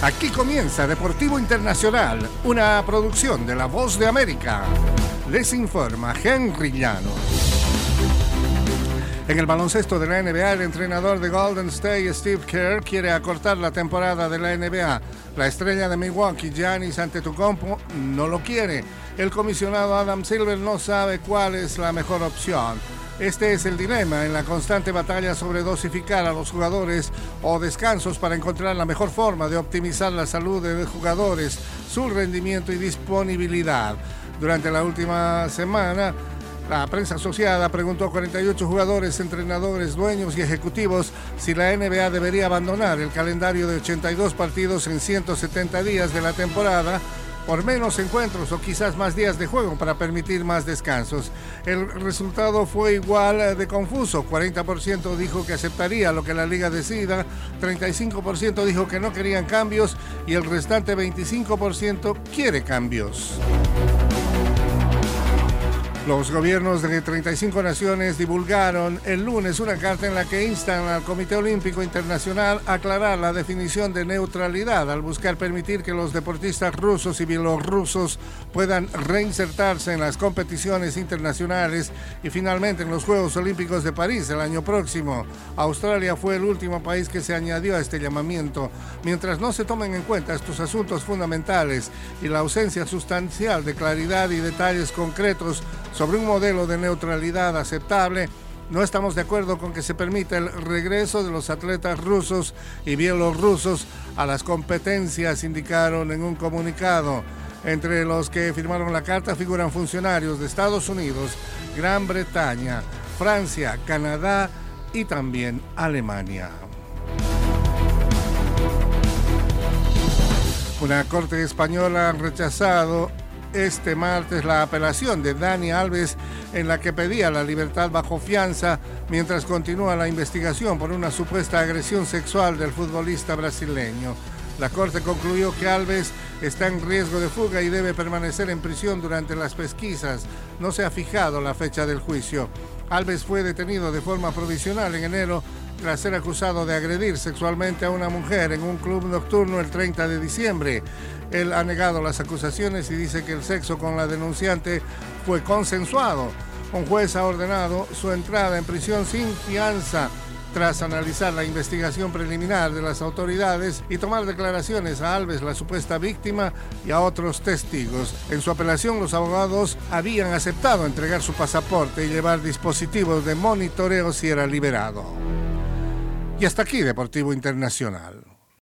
Aquí comienza Deportivo Internacional, una producción de La Voz de América. Les informa Henry Llano. En el baloncesto de la NBA, el entrenador de Golden State, Steve Kerr, quiere acortar la temporada de la NBA. La estrella de Milwaukee, Giannis Antetokounmpo, no lo quiere. El comisionado Adam Silver no sabe cuál es la mejor opción. Este es el dilema en la constante batalla sobre dosificar a los jugadores o descansos para encontrar la mejor forma de optimizar la salud de los jugadores, su rendimiento y disponibilidad. Durante la última semana, la prensa asociada preguntó a 48 jugadores, entrenadores, dueños y ejecutivos si la NBA debería abandonar el calendario de 82 partidos en 170 días de la temporada por menos encuentros o quizás más días de juego para permitir más descansos. El resultado fue igual de confuso. 40% dijo que aceptaría lo que la liga decida, 35% dijo que no querían cambios y el restante 25% quiere cambios. Los gobiernos de 35 naciones divulgaron el lunes una carta en la que instan al Comité Olímpico Internacional a aclarar la definición de neutralidad al buscar permitir que los deportistas rusos y bielorrusos puedan reinsertarse en las competiciones internacionales y finalmente en los Juegos Olímpicos de París el año próximo. Australia fue el último país que se añadió a este llamamiento. Mientras no se tomen en cuenta estos asuntos fundamentales y la ausencia sustancial de claridad y detalles concretos sobre un modelo de neutralidad aceptable, no estamos de acuerdo con que se permita el regreso de los atletas rusos y bielorrusos a las competencias, indicaron en un comunicado. Entre los que firmaron la carta figuran funcionarios de Estados Unidos, Gran Bretaña, Francia, Canadá y también Alemania. Una corte española ha rechazado este martes la apelación de Dani Alves en la que pedía la libertad bajo fianza mientras continúa la investigación por una supuesta agresión sexual del futbolista brasileño. La Corte concluyó que Alves está en riesgo de fuga y debe permanecer en prisión durante las pesquisas. No se ha fijado la fecha del juicio. Alves fue detenido de forma provisional en enero tras ser acusado de agredir sexualmente a una mujer en un club nocturno el 30 de diciembre. Él ha negado las acusaciones y dice que el sexo con la denunciante fue consensuado. Un juez ha ordenado su entrada en prisión sin fianza tras analizar la investigación preliminar de las autoridades y tomar declaraciones a Alves, la supuesta víctima, y a otros testigos. En su apelación, los abogados habían aceptado entregar su pasaporte y llevar dispositivos de monitoreo si era liberado. Y hasta aquí, Deportivo Internacional.